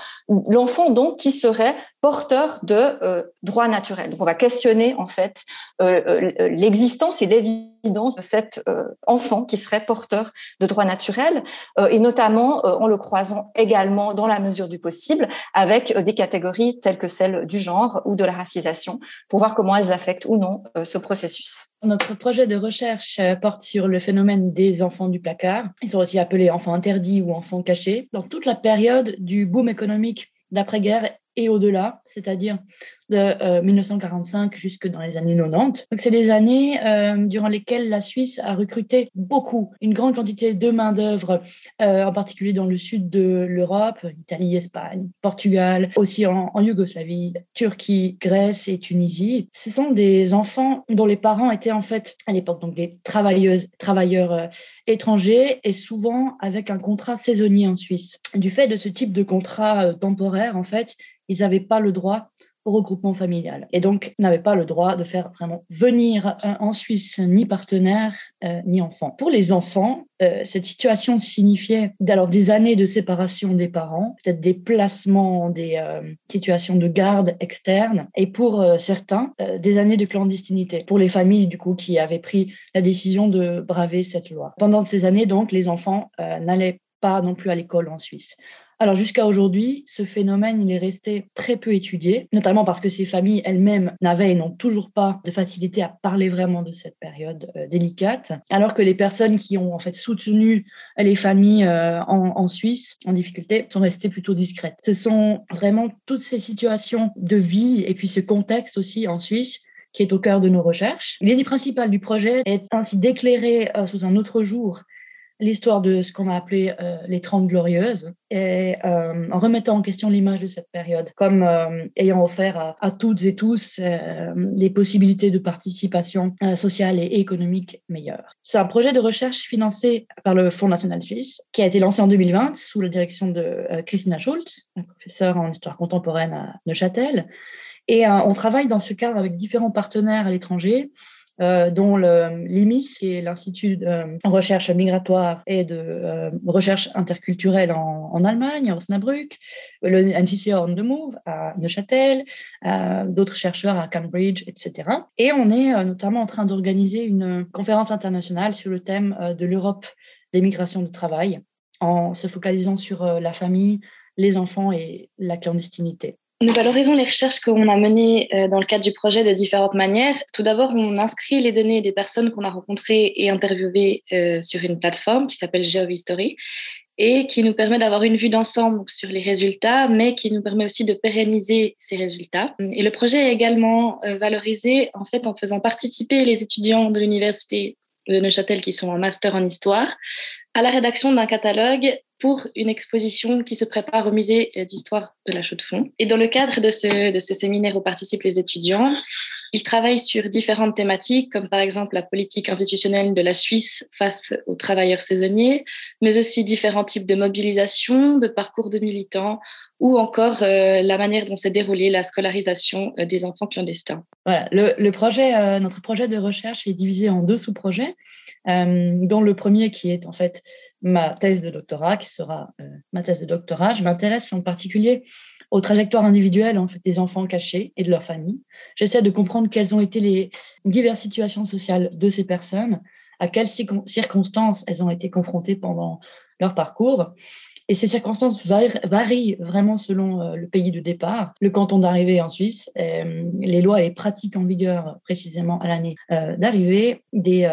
l'enfant donc qui serait porteurs de droits naturels. Donc, on va questionner en fait l'existence et l'évidence de cet enfant qui serait porteur de droits naturels, et notamment en le croisant également, dans la mesure du possible, avec des catégories telles que celle du genre ou de la racisation, pour voir comment elles affectent ou non ce processus. Notre projet de recherche porte sur le phénomène des enfants du placard. Ils sont aussi appelés enfants interdits ou enfants cachés. Dans toute la période du boom économique d'après-guerre et au-delà, c'est-à-dire de 1945 euh, jusque dans les années 90. Donc, c'est des années euh, durant lesquelles la Suisse a recruté beaucoup, une grande quantité de main-d'œuvre, euh, en particulier dans le sud de l'Europe, Italie, Espagne, Portugal, aussi en, en, Yougoslavie, Turquie, Grèce et Tunisie. Ce sont des enfants dont les parents étaient en fait à l'époque donc des travailleuses, travailleurs étrangers et souvent avec un contrat saisonnier en Suisse. Du fait de ce type de contrat temporaire, en fait, ils n'avaient pas le droit au regroupement familial et donc n'avaient pas le droit de faire vraiment venir en Suisse ni partenaire euh, ni enfant. Pour les enfants, euh, cette situation signifiait alors des années de séparation des parents, peut-être des placements, des euh, situations de garde externe et pour certains des années de clandestinité. Pour les familles du coup qui avaient pris la décision de braver cette loi. Pendant ces années donc les enfants n'allaient pas non plus à l'école en Suisse. Alors jusqu'à aujourd'hui, ce phénomène, il est resté très peu étudié, notamment parce que ces familles elles-mêmes n'avaient et n'ont toujours pas de facilité à parler vraiment de cette période euh, délicate, alors que les personnes qui ont en fait soutenu les familles euh, en, en, Suisse en difficulté sont restées plutôt discrètes. Ce sont vraiment toutes ces situations de vie et puis ce contexte aussi en Suisse qui est au cœur de nos recherches. L'idée principale du projet est ainsi d'éclairer euh, sous un autre jour l'histoire de ce qu'on a appelé euh, les Trente Glorieuses et euh, en remettant en question l'image de cette période comme euh, ayant offert à, toutes et tous des possibilités de participation sociale et économique meilleures. C'est un projet de recherche financé par le Fonds national suisse qui a été lancé en 2020 sous la direction de Christina Schultz, professeure en histoire contemporaine à Neuchâtel. Et on travaille dans ce cadre avec différents partenaires à l'étranger euh, dont l'IMIS, qui est l'Institut de euh, recherche migratoire et de euh, recherche interculturelle en, Allemagne, à Osnabrück, le NCCA on the Move à Neuchâtel, d'autres chercheurs à Cambridge, etc. Et on est notamment en train d'organiser une conférence internationale sur le thème de l'Europe des migrations de travail, en se focalisant sur la famille, les enfants et la clandestinité. Nous valorisons les recherches qu'on a menées euh, dans le cadre du projet de différentes manières. Tout d'abord, on inscrit les données des personnes qu'on a rencontrées et interviewées euh, sur une plateforme qui s'appelle GeoHistory et qui nous permet d'avoir une vue d'ensemble sur les résultats, mais qui nous permet aussi de pérenniser ces résultats. Et le projet est également euh, valorisé en fait en faisant participer les étudiants de l'université de Neuchâtel qui sont en master en histoire à la rédaction d'un catalogue pour une exposition qui se prépare au musée d'histoire de la Chaux-de-Fonds. Et dans le cadre de ce, de ce séminaire où participent les étudiants, ils travaillent sur différentes thématiques, comme par exemple la politique institutionnelle de la Suisse face aux travailleurs saisonniers, mais aussi différents types de mobilisation, de parcours de militants, ou encore euh, la manière dont s'est déroulée la scolarisation euh, des enfants clandestins. Voilà, le, projet, euh, notre projet de recherche est divisé en deux sous-projets, dont le premier qui est en fait ma thèse de doctorat, qui sera euh, ma thèse de doctorat. Je m'intéresse en particulier aux trajectoires individuelles en des enfants cachés et de leurs familles. J'essaie de comprendre quelles ont été les diverses situations sociales de ces personnes, à quelles circonstances elles ont été confrontées pendant leur parcours et ces circonstances varient vraiment selon euh, le pays de départ, le canton d'arrivée en Suisse, euh, les lois et pratiques en vigueur précisément à l'année euh, d'arrivée des,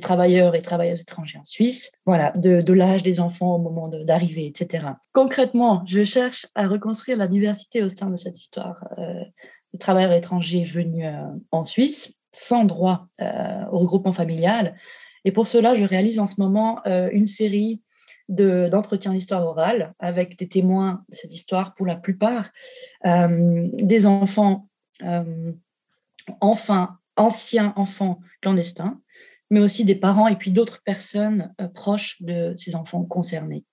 travailleurs et travailleuses étrangers en Suisse, voilà, de l'âge des enfants au moment d'arrivée, etc. Concrètement, je cherche à reconstruire la diversité au sein de cette histoire des travailleurs étrangers venus en Suisse sans droit au regroupement familial. Et pour cela, je réalise en ce moment une série d'entretien d'histoire orale avec des témoins de cette histoire, pour la plupart, euh, des enfants, euh, enfin, anciens enfants clandestins, mais aussi des parents et puis d'autres personnes euh, proches de ces enfants concernés.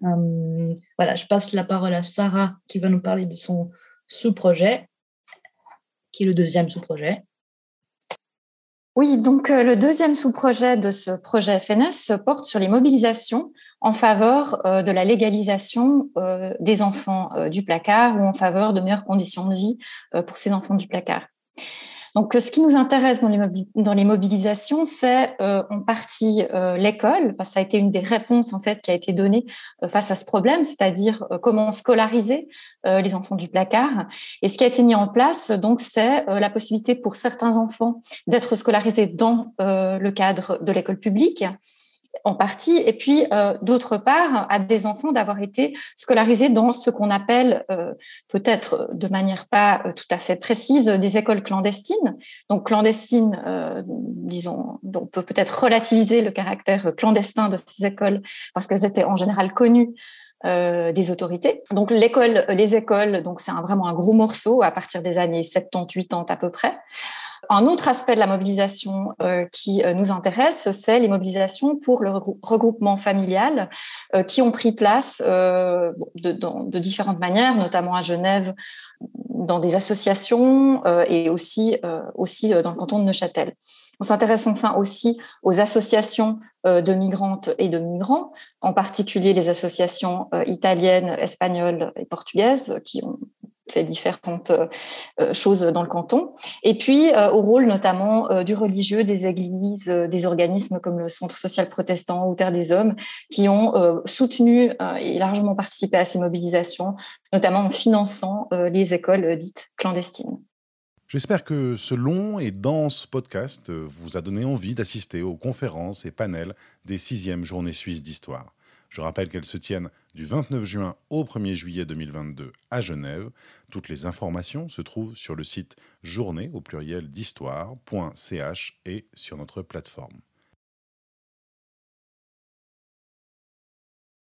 voilà, je passe la parole à Sarah qui va nous parler de son sous-projet, qui est le deuxième sous-projet. Oui, donc le deuxième sous-projet de ce projet FNS porte sur les mobilisations en faveur de la légalisation des enfants du placard ou en faveur de meilleures conditions de vie pour ces enfants du placard. Donc, ce qui nous intéresse dans les, mobilisations, c'est euh, en partie euh, l'école, parce que ça a été une des réponses en fait qui a été donnée euh, face à ce problème, c'est-à-dire comment scolariser les enfants du placard. Et ce qui a été mis en place, donc, c'est la possibilité pour certains enfants d'être scolarisés dans le cadre de l'école publique en partie, et puis euh, d'autre part, à des enfants d'avoir été scolarisés dans ce qu'on appelle, euh, peut-être de manière pas euh, tout à fait précise, des écoles clandestines. Donc clandestines, disons, on peut peut-être relativiser le caractère clandestin de ces écoles parce qu'elles étaient en général connues des autorités. Donc l'école, les écoles, donc c'est vraiment un gros morceau à partir des années 70, 80 à peu près. Un autre aspect de la mobilisation euh, qui euh, nous intéresse, c'est les mobilisations pour le regroupement familial euh, qui ont pris place de, de, différentes manières, notamment à Genève, dans des associations et aussi, aussi dans le canton de Neuchâtel. On s'intéresse enfin aussi aux associations de migrantes et de migrants, en particulier les associations italiennes, espagnoles et portugaises qui ont fait différentes euh, euh, choses dans le canton. Et puis euh, au rôle notamment du religieux, des églises, des organismes comme le Centre social protestant ou Terre des Hommes, qui ont soutenu et largement participé à ces mobilisations, notamment en finançant les écoles dites clandestines. J'espère que ce long et dense podcast vous a donné envie d'assister aux conférences et panels des sixièmes journées suisses d'histoire. Je rappelle qu'elles se tiennent du 29 juin au 1er juillet 2022 à Genève. Toutes les informations se trouvent sur le site journée au pluriel d'histoire.ch et sur notre plateforme.